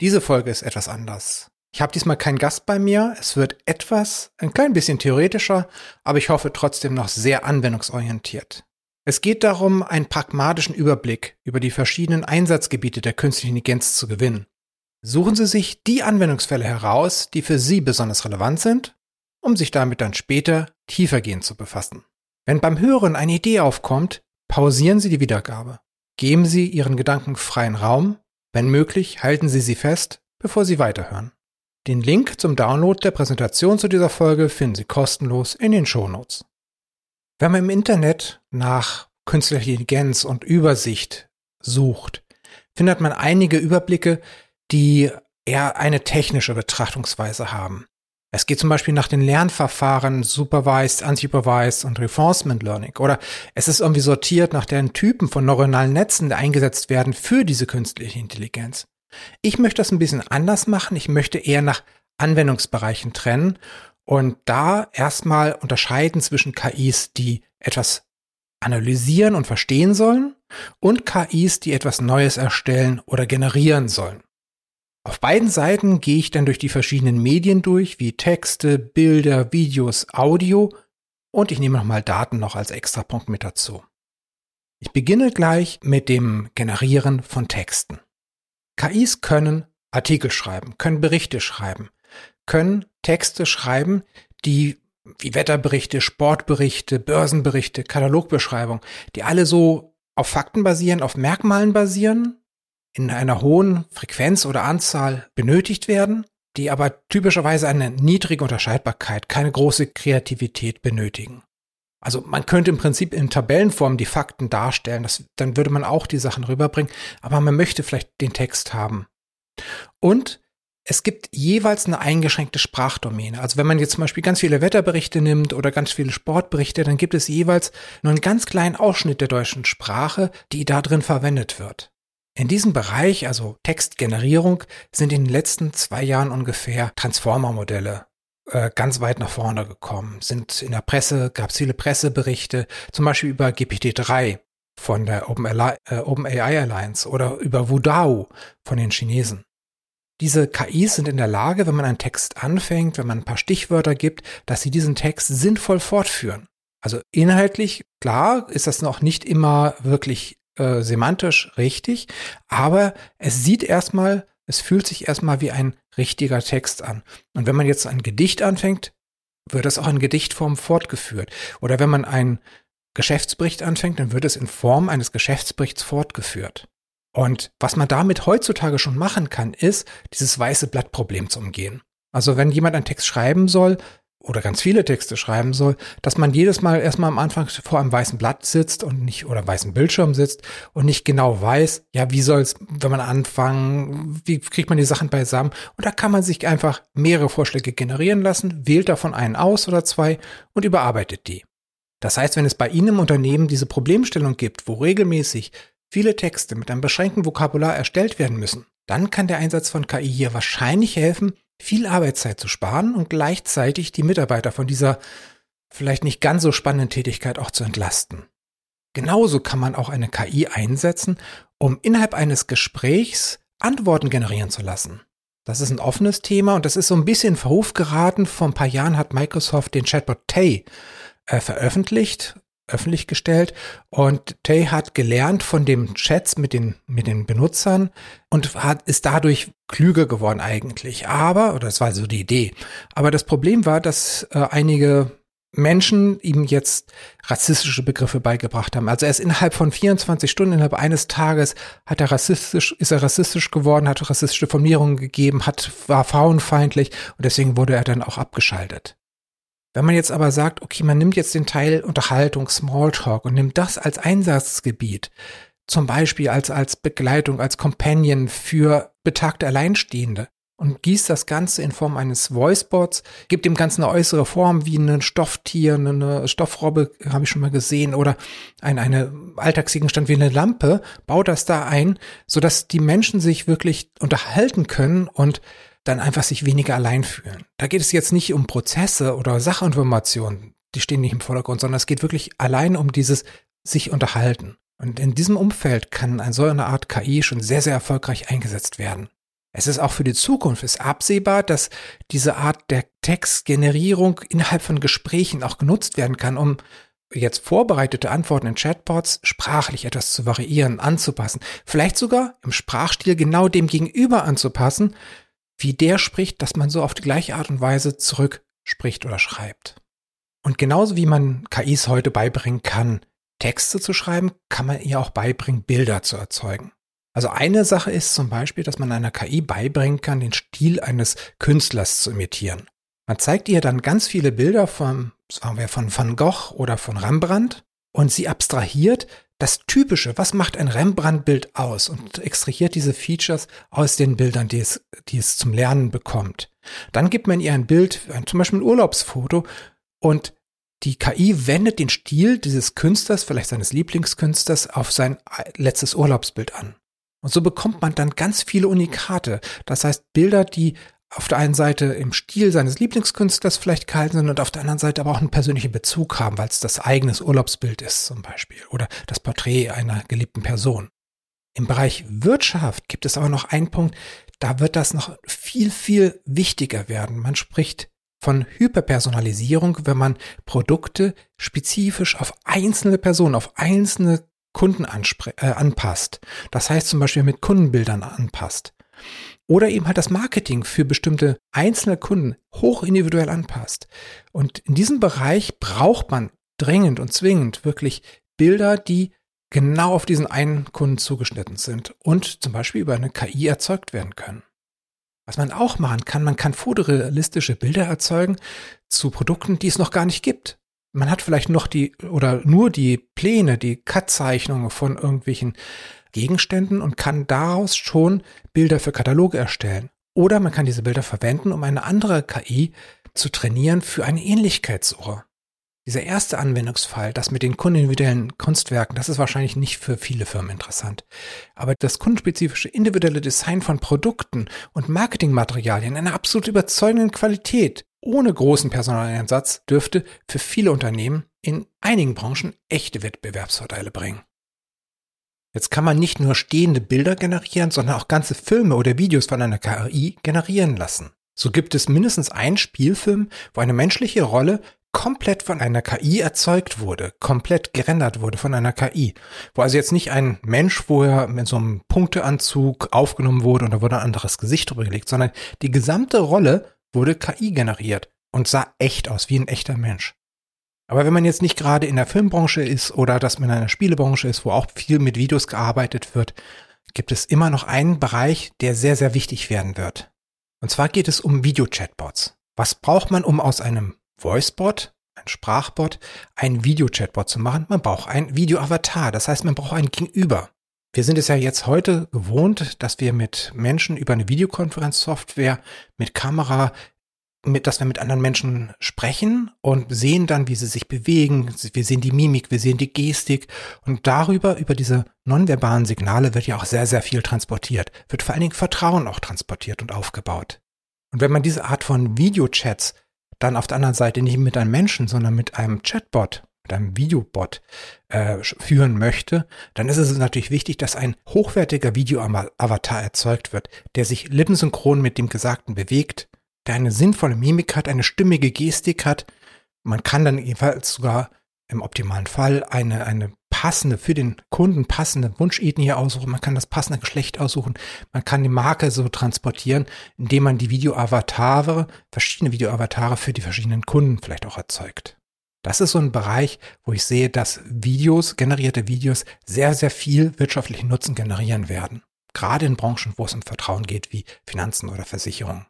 Diese Folge ist etwas anders. Ich habe diesmal keinen Gast bei mir. Es wird etwas, ein klein bisschen theoretischer, aber ich hoffe trotzdem noch sehr anwendungsorientiert. Es geht darum, einen pragmatischen Überblick über die verschiedenen Einsatzgebiete der künstlichen Intelligenz zu gewinnen. Suchen Sie sich die Anwendungsfälle heraus, die für Sie besonders relevant sind, um sich damit dann später tiefergehend zu befassen. Wenn beim Hören eine Idee aufkommt, pausieren Sie die Wiedergabe. Geben Sie Ihren Gedanken freien Raum wenn möglich, halten Sie sie fest, bevor Sie weiterhören. Den Link zum Download der Präsentation zu dieser Folge finden Sie kostenlos in den Shownotes. Wenn man im Internet nach künstlicher Intelligenz und Übersicht sucht, findet man einige Überblicke, die eher eine technische Betrachtungsweise haben. Es geht zum Beispiel nach den Lernverfahren Supervised, Unsupervised und Reinforcement Learning. Oder es ist irgendwie sortiert nach den Typen von neuronalen Netzen, die eingesetzt werden für diese künstliche Intelligenz. Ich möchte das ein bisschen anders machen. Ich möchte eher nach Anwendungsbereichen trennen und da erstmal unterscheiden zwischen KIs, die etwas analysieren und verstehen sollen und KIs, die etwas Neues erstellen oder generieren sollen. Auf beiden Seiten gehe ich dann durch die verschiedenen Medien durch, wie Texte, Bilder, Videos, Audio und ich nehme nochmal Daten noch als Extrapunkt mit dazu. Ich beginne gleich mit dem Generieren von Texten. KIs können Artikel schreiben, können Berichte schreiben, können Texte schreiben, die wie Wetterberichte, Sportberichte, Börsenberichte, Katalogbeschreibung, die alle so auf Fakten basieren, auf Merkmalen basieren in einer hohen Frequenz oder Anzahl benötigt werden, die aber typischerweise eine niedrige Unterscheidbarkeit, keine große Kreativität benötigen. Also man könnte im Prinzip in Tabellenform die Fakten darstellen, das, dann würde man auch die Sachen rüberbringen, aber man möchte vielleicht den Text haben. Und es gibt jeweils eine eingeschränkte Sprachdomäne. Also wenn man jetzt zum Beispiel ganz viele Wetterberichte nimmt oder ganz viele Sportberichte, dann gibt es jeweils nur einen ganz kleinen Ausschnitt der deutschen Sprache, die da drin verwendet wird. In diesem Bereich, also Textgenerierung, sind in den letzten zwei Jahren ungefähr Transformer-Modelle äh, ganz weit nach vorne gekommen. Sind in der Presse, gab es viele Presseberichte, zum Beispiel über GPT-3 von der OpenAI, äh, Alliance oder über Wudao von den Chinesen. Diese KIs sind in der Lage, wenn man einen Text anfängt, wenn man ein paar Stichwörter gibt, dass sie diesen Text sinnvoll fortführen. Also inhaltlich, klar, ist das noch nicht immer wirklich äh, semantisch richtig, aber es sieht erstmal, es fühlt sich erstmal wie ein richtiger Text an. Und wenn man jetzt ein Gedicht anfängt, wird das auch in Gedichtform fortgeführt. Oder wenn man einen Geschäftsbericht anfängt, dann wird es in Form eines Geschäftsberichts fortgeführt. Und was man damit heutzutage schon machen kann, ist, dieses weiße Blattproblem zu umgehen. Also wenn jemand einen Text schreiben soll, oder ganz viele Texte schreiben soll, dass man jedes Mal erstmal am Anfang vor einem weißen Blatt sitzt und nicht oder weißen Bildschirm sitzt und nicht genau weiß, ja, wie soll es, wenn man anfangen, wie kriegt man die Sachen beisammen? Und da kann man sich einfach mehrere Vorschläge generieren lassen, wählt davon einen aus oder zwei und überarbeitet die. Das heißt, wenn es bei Ihnen im Unternehmen diese Problemstellung gibt, wo regelmäßig viele Texte mit einem beschränkten Vokabular erstellt werden müssen, dann kann der Einsatz von KI hier wahrscheinlich helfen, viel Arbeitszeit zu sparen und gleichzeitig die Mitarbeiter von dieser vielleicht nicht ganz so spannenden Tätigkeit auch zu entlasten. Genauso kann man auch eine KI einsetzen, um innerhalb eines Gesprächs Antworten generieren zu lassen. Das ist ein offenes Thema und das ist so ein bisschen in Verruf geraten. Vor ein paar Jahren hat Microsoft den Chatbot Tay äh, veröffentlicht öffentlich gestellt und Tay hat gelernt von dem Chats mit den, mit den Benutzern und hat, ist dadurch klüger geworden eigentlich. Aber, oder das war so die Idee, aber das Problem war, dass äh, einige Menschen ihm jetzt rassistische Begriffe beigebracht haben. Also er ist innerhalb von 24 Stunden, innerhalb eines Tages hat er rassistisch, ist er rassistisch geworden, hat rassistische Formulierungen gegeben, hat, war frauenfeindlich und deswegen wurde er dann auch abgeschaltet. Wenn man jetzt aber sagt, okay, man nimmt jetzt den Teil Unterhaltung, Smalltalk und nimmt das als Einsatzgebiet, zum Beispiel als, als Begleitung, als Companion für betagte Alleinstehende, und gießt das Ganze in Form eines Voicebots, gibt dem Ganzen eine äußere Form wie ein Stofftier, eine Stoffrobbe, habe ich schon mal gesehen, oder ein eine Alltagsgegenstand wie eine Lampe, baut das da ein, sodass die Menschen sich wirklich unterhalten können und dann einfach sich weniger allein fühlen. Da geht es jetzt nicht um Prozesse oder Sachinformationen, die stehen nicht im Vordergrund, sondern es geht wirklich allein um dieses sich unterhalten. Und in diesem Umfeld kann eine Art KI schon sehr, sehr erfolgreich eingesetzt werden. Es ist auch für die Zukunft ist absehbar, dass diese Art der Textgenerierung innerhalb von Gesprächen auch genutzt werden kann, um jetzt vorbereitete Antworten in Chatbots sprachlich etwas zu variieren, anzupassen, vielleicht sogar im Sprachstil genau dem Gegenüber anzupassen, wie der spricht, dass man so auf die gleiche Art und Weise zurück spricht oder schreibt. Und genauso wie man KIs heute beibringen kann, Texte zu schreiben, kann man ihr auch beibringen, Bilder zu erzeugen. Also eine Sache ist zum Beispiel, dass man einer KI beibringen kann, den Stil eines Künstlers zu imitieren. Man zeigt ihr dann ganz viele Bilder von, sagen wir, von Van Gogh oder von Rembrandt und sie abstrahiert das Typische, was macht ein Rembrandt-Bild aus und extrahiert diese Features aus den Bildern, die es, die es zum Lernen bekommt. Dann gibt man ihr ein Bild, zum Beispiel ein Urlaubsfoto und die KI wendet den Stil dieses Künstlers, vielleicht seines Lieblingskünstlers, auf sein letztes Urlaubsbild an. Und so bekommt man dann ganz viele Unikate. Das heißt, Bilder, die auf der einen Seite im Stil seines Lieblingskünstlers vielleicht gehalten sind und auf der anderen Seite aber auch einen persönlichen Bezug haben, weil es das eigenes Urlaubsbild ist zum Beispiel oder das Porträt einer geliebten Person. Im Bereich Wirtschaft gibt es aber noch einen Punkt, da wird das noch viel, viel wichtiger werden. Man spricht von Hyperpersonalisierung, wenn man Produkte spezifisch auf einzelne Personen, auf einzelne Kunden äh, anpasst. Das heißt zum Beispiel mit Kundenbildern anpasst. Oder eben halt das Marketing für bestimmte einzelne Kunden hoch individuell anpasst. Und in diesem Bereich braucht man dringend und zwingend wirklich Bilder, die genau auf diesen einen Kunden zugeschnitten sind und zum Beispiel über eine KI erzeugt werden können. Was man auch machen kann, man kann fotorealistische Bilder erzeugen zu Produkten, die es noch gar nicht gibt. Man hat vielleicht noch die oder nur die Pläne, die Cut-Zeichnungen von irgendwelchen Gegenständen und kann daraus schon Bilder für Kataloge erstellen. Oder man kann diese Bilder verwenden, um eine andere KI zu trainieren für eine Ähnlichkeitssuche. Dieser erste Anwendungsfall, das mit den kundenindividuellen Kunstwerken, das ist wahrscheinlich nicht für viele Firmen interessant. Aber das kundenspezifische individuelle Design von Produkten und Marketingmaterialien in einer absolut überzeugenden Qualität, ohne großen Personaleinsatz, dürfte für viele Unternehmen in einigen Branchen echte Wettbewerbsvorteile bringen. Jetzt kann man nicht nur stehende Bilder generieren, sondern auch ganze Filme oder Videos von einer KI generieren lassen. So gibt es mindestens einen Spielfilm, wo eine menschliche Rolle komplett von einer KI erzeugt wurde, komplett gerendert wurde von einer KI. Wo also jetzt nicht ein Mensch vorher mit so einem Punkteanzug aufgenommen wurde und da wurde ein anderes Gesicht drüber gelegt, sondern die gesamte Rolle wurde KI generiert und sah echt aus, wie ein echter Mensch. Aber wenn man jetzt nicht gerade in der Filmbranche ist oder dass man in einer Spielebranche ist, wo auch viel mit Videos gearbeitet wird, gibt es immer noch einen Bereich, der sehr, sehr wichtig werden wird. Und zwar geht es um Video-Chatbots. Was braucht man, um aus einem Voicebot, ein Sprachbot, ein Video-Chatbot zu machen. Man braucht ein Video-Avatar. Das heißt, man braucht ein Gegenüber. Wir sind es ja jetzt heute gewohnt, dass wir mit Menschen über eine Videokonferenzsoftware mit Kamera, mit, dass wir mit anderen Menschen sprechen und sehen dann, wie sie sich bewegen. Wir sehen die Mimik, wir sehen die Gestik und darüber, über diese nonverbalen Signale wird ja auch sehr, sehr viel transportiert. Wird vor allen Dingen Vertrauen auch transportiert und aufgebaut. Und wenn man diese Art von Videochats dann auf der anderen Seite nicht mit einem Menschen, sondern mit einem Chatbot, mit einem Videobot äh, führen möchte, dann ist es natürlich wichtig, dass ein hochwertiger Video-Avatar erzeugt wird, der sich lippensynchron mit dem Gesagten bewegt, der eine sinnvolle Mimik hat, eine stimmige Gestik hat. Man kann dann jedenfalls sogar im optimalen Fall eine, eine passende, für den Kunden passende Wunschethnie aussuchen. Man kann das passende Geschlecht aussuchen. Man kann die Marke so transportieren, indem man die Videoavatare, verschiedene Videoavatare für die verschiedenen Kunden vielleicht auch erzeugt. Das ist so ein Bereich, wo ich sehe, dass Videos, generierte Videos sehr, sehr viel wirtschaftlichen Nutzen generieren werden. Gerade in Branchen, wo es um Vertrauen geht, wie Finanzen oder Versicherungen.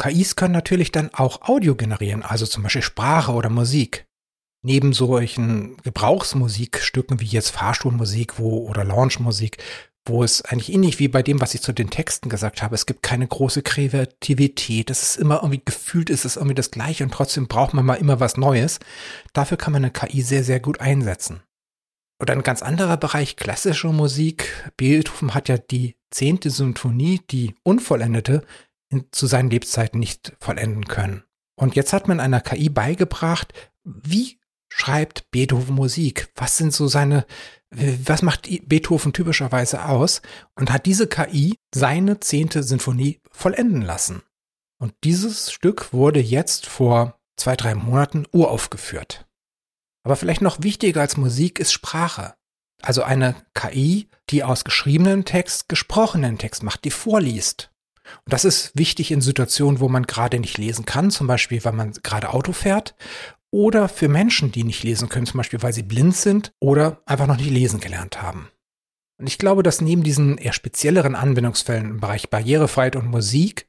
KIs können natürlich dann auch Audio generieren, also zum Beispiel Sprache oder Musik neben solchen Gebrauchsmusikstücken wie jetzt Fahrstuhlmusik wo, oder Launchmusik, wo es eigentlich ähnlich wie bei dem, was ich zu den Texten gesagt habe, es gibt keine große Kreativität, es ist immer irgendwie gefühlt, ist es irgendwie das Gleiche und trotzdem braucht man mal immer was Neues. Dafür kann man eine KI sehr, sehr gut einsetzen. Oder ein ganz anderer Bereich, klassische Musik. Beethoven hat ja die zehnte Symphonie, die unvollendete, in, zu seinen Lebzeiten nicht vollenden können. Und jetzt hat man einer KI beigebracht, wie schreibt Beethoven Musik? Was sind so seine, was macht Beethoven typischerweise aus? Und hat diese KI seine zehnte Sinfonie vollenden lassen. Und dieses Stück wurde jetzt vor zwei, drei Monaten uraufgeführt. Aber vielleicht noch wichtiger als Musik ist Sprache. Also eine KI, die aus geschriebenen Text gesprochenen Text macht, die vorliest. Und das ist wichtig in Situationen, wo man gerade nicht lesen kann, zum Beispiel, wenn man gerade Auto fährt oder für Menschen, die nicht lesen können, zum Beispiel weil sie blind sind oder einfach noch nicht lesen gelernt haben. Und ich glaube, dass neben diesen eher spezielleren Anwendungsfällen im Bereich Barrierefreiheit und Musik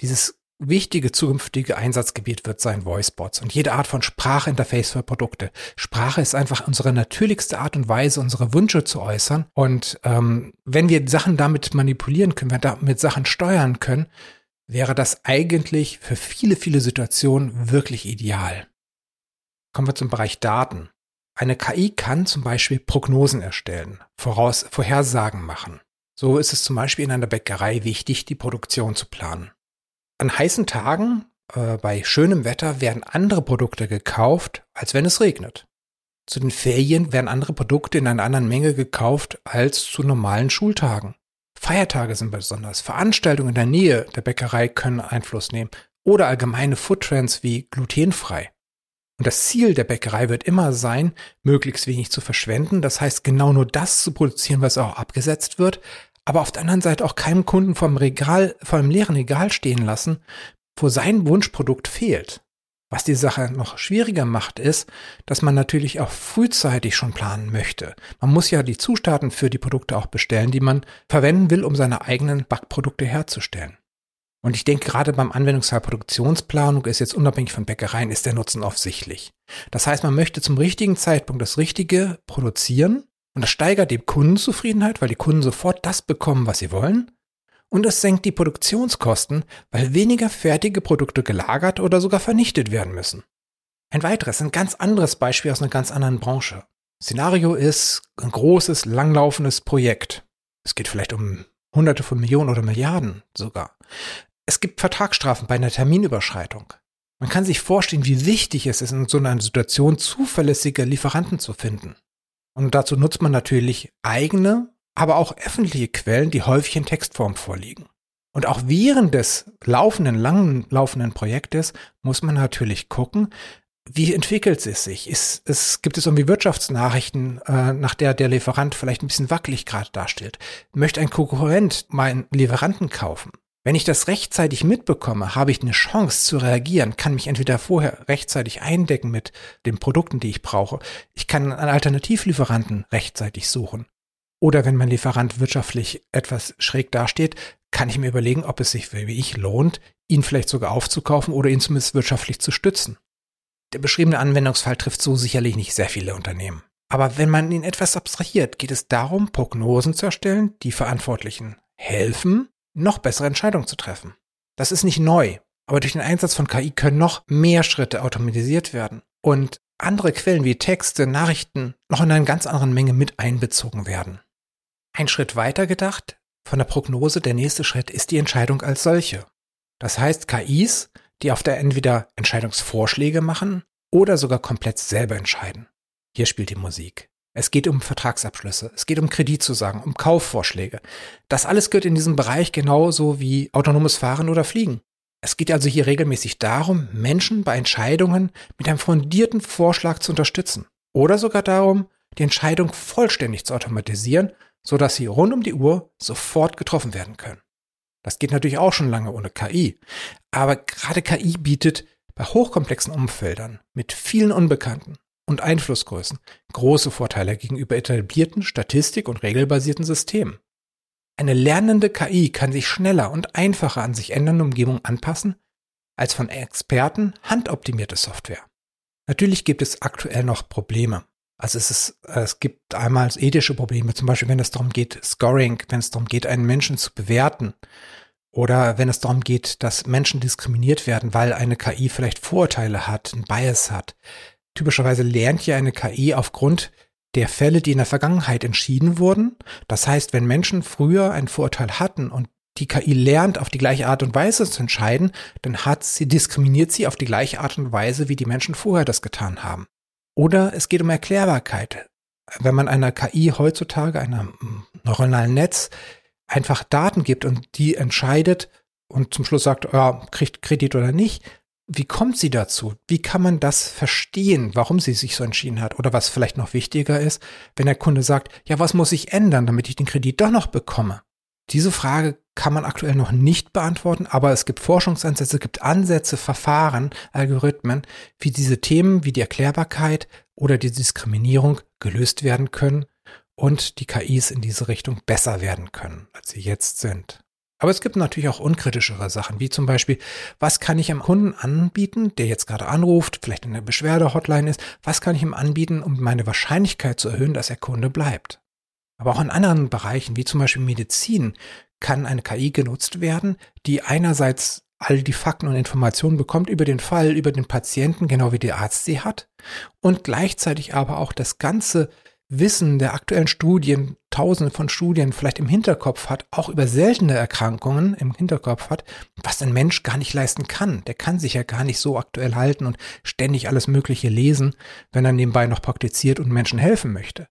dieses wichtige zukünftige Einsatzgebiet wird sein Voicebots und jede Art von Sprachinterface für Produkte. Sprache ist einfach unsere natürlichste Art und Weise, unsere Wünsche zu äußern. Und ähm, wenn wir Sachen damit manipulieren können, wenn wir damit Sachen steuern können, wäre das eigentlich für viele, viele Situationen wirklich ideal. Kommen wir zum Bereich Daten. Eine KI kann zum Beispiel Prognosen erstellen, Voraus Vorhersagen machen. So ist es zum Beispiel in einer Bäckerei wichtig, die Produktion zu planen. An heißen Tagen, äh, bei schönem Wetter, werden andere Produkte gekauft, als wenn es regnet. Zu den Ferien werden andere Produkte in einer anderen Menge gekauft als zu normalen Schultagen. Feiertage sind besonders. Veranstaltungen in der Nähe der Bäckerei können Einfluss nehmen oder allgemeine Foodtrends wie glutenfrei. Und das Ziel der Bäckerei wird immer sein, möglichst wenig zu verschwenden. Das heißt, genau nur das zu produzieren, was auch abgesetzt wird. Aber auf der anderen Seite auch keinem Kunden vom Regal, vor einem leeren Regal stehen lassen, wo sein Wunschprodukt fehlt. Was die Sache noch schwieriger macht, ist, dass man natürlich auch frühzeitig schon planen möchte. Man muss ja die Zutaten für die Produkte auch bestellen, die man verwenden will, um seine eigenen Backprodukte herzustellen. Und ich denke, gerade beim Anwendungsfall Produktionsplanung ist jetzt unabhängig von Bäckereien, ist der Nutzen offensichtlich. Das heißt, man möchte zum richtigen Zeitpunkt das Richtige produzieren und das steigert die Kundenzufriedenheit, weil die Kunden sofort das bekommen, was sie wollen. Und es senkt die Produktionskosten, weil weniger fertige Produkte gelagert oder sogar vernichtet werden müssen. Ein weiteres, ein ganz anderes Beispiel aus einer ganz anderen Branche. Szenario ist ein großes, langlaufendes Projekt. Es geht vielleicht um Hunderte von Millionen oder Milliarden sogar. Es gibt Vertragsstrafen bei einer Terminüberschreitung. Man kann sich vorstellen, wie wichtig es ist, in so einer Situation zuverlässige Lieferanten zu finden. Und dazu nutzt man natürlich eigene, aber auch öffentliche Quellen, die häufig in Textform vorliegen. Und auch während des laufenden, langen laufenden Projektes muss man natürlich gucken, wie entwickelt es sich? Ist, es, gibt es irgendwie Wirtschaftsnachrichten, äh, nach der der Lieferant vielleicht ein bisschen wackelig gerade dasteht? Möchte ein Konkurrent meinen Lieferanten kaufen? Wenn ich das rechtzeitig mitbekomme, habe ich eine Chance zu reagieren, kann mich entweder vorher rechtzeitig eindecken mit den Produkten, die ich brauche. Ich kann einen Alternativlieferanten rechtzeitig suchen. Oder wenn mein Lieferant wirtschaftlich etwas schräg dasteht, kann ich mir überlegen, ob es sich wie ich lohnt, ihn vielleicht sogar aufzukaufen oder ihn zumindest wirtschaftlich zu stützen. Der beschriebene Anwendungsfall trifft so sicherlich nicht sehr viele Unternehmen. Aber wenn man ihn etwas abstrahiert, geht es darum, Prognosen zu erstellen, die Verantwortlichen helfen, noch bessere Entscheidungen zu treffen. Das ist nicht neu, aber durch den Einsatz von KI können noch mehr Schritte automatisiert werden und andere Quellen wie Texte, Nachrichten noch in einer ganz anderen Menge mit einbezogen werden. Ein Schritt weiter gedacht, von der Prognose der nächste Schritt ist die Entscheidung als solche. Das heißt, KIs, die auf der entweder Entscheidungsvorschläge machen oder sogar komplett selber entscheiden. Hier spielt die Musik. Es geht um Vertragsabschlüsse, es geht um Kreditzusagen, um Kaufvorschläge. Das alles gehört in diesem Bereich genauso wie autonomes Fahren oder Fliegen. Es geht also hier regelmäßig darum, Menschen bei Entscheidungen mit einem fundierten Vorschlag zu unterstützen. Oder sogar darum, die Entscheidung vollständig zu automatisieren, sodass sie rund um die Uhr sofort getroffen werden können. Das geht natürlich auch schon lange ohne KI. Aber gerade KI bietet bei hochkomplexen Umfeldern mit vielen Unbekannten und Einflussgrößen große Vorteile gegenüber etablierten Statistik- und regelbasierten Systemen. Eine lernende KI kann sich schneller und einfacher an sich ändernde Umgebungen anpassen als von Experten handoptimierte Software. Natürlich gibt es aktuell noch Probleme. Also es ist, es gibt einmal ethische Probleme, zum Beispiel wenn es darum geht, Scoring, wenn es darum geht, einen Menschen zu bewerten oder wenn es darum geht, dass Menschen diskriminiert werden, weil eine KI vielleicht Vorurteile hat, ein Bias hat. Typischerweise lernt ja eine KI aufgrund der Fälle, die in der Vergangenheit entschieden wurden. Das heißt, wenn Menschen früher ein Vorurteil hatten und die KI lernt, auf die gleiche Art und Weise zu entscheiden, dann hat sie, diskriminiert sie auf die gleiche Art und Weise, wie die Menschen vorher das getan haben. Oder es geht um Erklärbarkeit. Wenn man einer KI heutzutage, einem neuronalen Netz, einfach Daten gibt und die entscheidet und zum Schluss sagt, ja, kriegt Kredit oder nicht, wie kommt sie dazu? Wie kann man das verstehen, warum sie sich so entschieden hat? Oder was vielleicht noch wichtiger ist, wenn der Kunde sagt, ja, was muss ich ändern, damit ich den Kredit doch noch bekomme? Diese Frage kann man aktuell noch nicht beantworten, aber es gibt Forschungsansätze, es gibt Ansätze, Verfahren, Algorithmen, wie diese Themen wie die Erklärbarkeit oder die Diskriminierung gelöst werden können und die KIs in diese Richtung besser werden können, als sie jetzt sind. Aber es gibt natürlich auch unkritischere Sachen, wie zum Beispiel, was kann ich einem Kunden anbieten, der jetzt gerade anruft, vielleicht in der Beschwerde-Hotline ist, was kann ich ihm anbieten, um meine Wahrscheinlichkeit zu erhöhen, dass er Kunde bleibt. Aber auch in anderen Bereichen, wie zum Beispiel Medizin, kann eine KI genutzt werden, die einerseits all die Fakten und Informationen bekommt über den Fall, über den Patienten, genau wie der Arzt sie hat, und gleichzeitig aber auch das ganze Wissen der aktuellen Studien, tausende von Studien vielleicht im Hinterkopf hat, auch über seltene Erkrankungen im Hinterkopf hat, was ein Mensch gar nicht leisten kann. Der kann sich ja gar nicht so aktuell halten und ständig alles Mögliche lesen, wenn er nebenbei noch praktiziert und Menschen helfen möchte.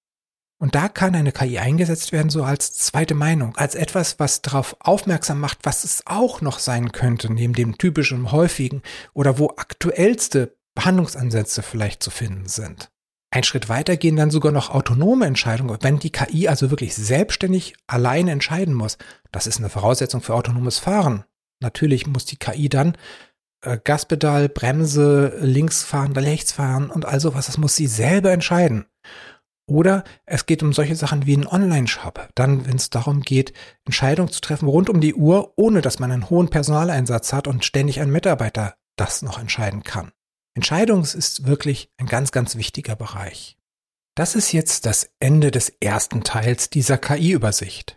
Und da kann eine KI eingesetzt werden, so als zweite Meinung, als etwas, was darauf aufmerksam macht, was es auch noch sein könnte, neben dem typischen, häufigen oder wo aktuellste Behandlungsansätze vielleicht zu finden sind. Ein Schritt weiter gehen dann sogar noch autonome Entscheidungen, wenn die KI also wirklich selbstständig alleine entscheiden muss. Das ist eine Voraussetzung für autonomes Fahren. Natürlich muss die KI dann äh, Gaspedal, Bremse, links fahren, rechts fahren und all sowas. Das muss sie selber entscheiden. Oder es geht um solche Sachen wie einen Online-Shop. Dann, wenn es darum geht, Entscheidungen zu treffen rund um die Uhr, ohne dass man einen hohen Personaleinsatz hat und ständig ein Mitarbeiter das noch entscheiden kann. Entscheidung ist wirklich ein ganz, ganz wichtiger Bereich. Das ist jetzt das Ende des ersten Teils dieser KI-Übersicht.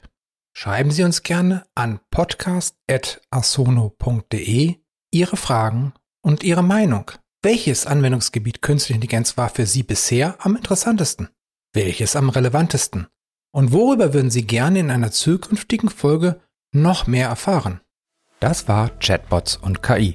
Schreiben Sie uns gerne an podcast.asono.de Ihre Fragen und Ihre Meinung. Welches Anwendungsgebiet künstliche Intelligenz war für Sie bisher am interessantesten? Welches am relevantesten? Und worüber würden Sie gerne in einer zukünftigen Folge noch mehr erfahren? Das war Chatbots und KI.